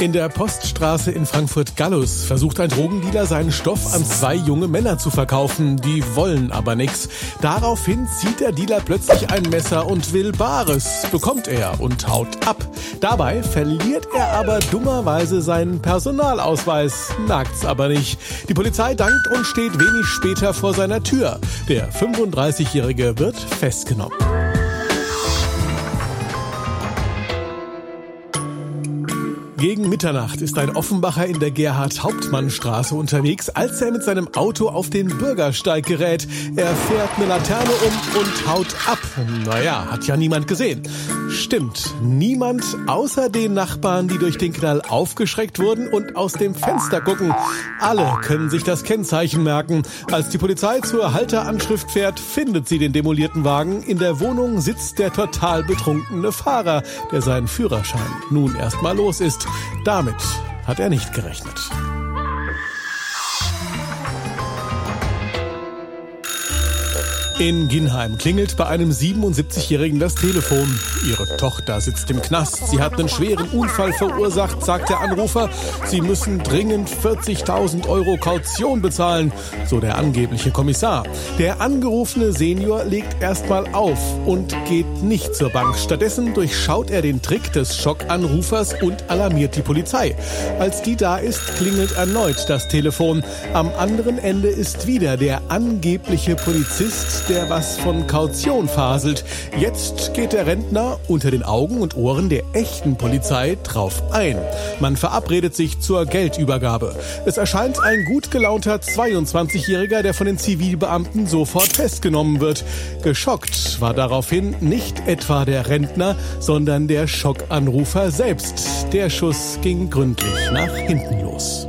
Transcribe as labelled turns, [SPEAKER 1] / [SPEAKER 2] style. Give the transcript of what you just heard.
[SPEAKER 1] In der Poststraße in Frankfurt-Gallus versucht ein Drogendealer seinen Stoff an zwei junge Männer zu verkaufen. Die wollen aber nichts. Daraufhin zieht der Dealer plötzlich ein Messer und will Bares. Bekommt er und haut ab. Dabei verliert er aber dummerweise seinen Personalausweis. Merkt's aber nicht. Die Polizei dankt und steht wenig später vor seiner Tür. Der 35-Jährige wird festgenommen. Gegen Mitternacht ist ein Offenbacher in der Gerhard-Hauptmann-Straße unterwegs, als er mit seinem Auto auf den Bürgersteig gerät. Er fährt eine Laterne um und haut ab. Naja, hat ja niemand gesehen. Stimmt, niemand außer den Nachbarn, die durch den Knall aufgeschreckt wurden und aus dem Fenster gucken. Alle können sich das Kennzeichen merken. Als die Polizei zur Halteranschrift fährt, findet sie den demolierten Wagen. In der Wohnung sitzt der total betrunkene Fahrer, der seinen Führerschein nun erstmal los ist. Damit hat er nicht gerechnet. In Ginheim klingelt bei einem 77-Jährigen das Telefon. Ihre Tochter sitzt im Knast. Sie hat einen schweren Unfall verursacht, sagt der Anrufer. Sie müssen dringend 40.000 Euro Kaution bezahlen, so der angebliche Kommissar. Der angerufene Senior legt erstmal auf und geht nicht zur Bank. Stattdessen durchschaut er den Trick des Schockanrufers und alarmiert die Polizei. Als die da ist, klingelt erneut das Telefon. Am anderen Ende ist wieder der angebliche Polizist, der was von Kaution faselt. Jetzt geht der Rentner unter den Augen und Ohren der echten Polizei drauf ein. Man verabredet sich zur Geldübergabe. Es erscheint ein gut gelaunter 22-Jähriger, der von den Zivilbeamten sofort festgenommen wird. Geschockt war daraufhin nicht etwa der Rentner, sondern der Schockanrufer selbst. Der Schuss ging gründlich nach hinten los.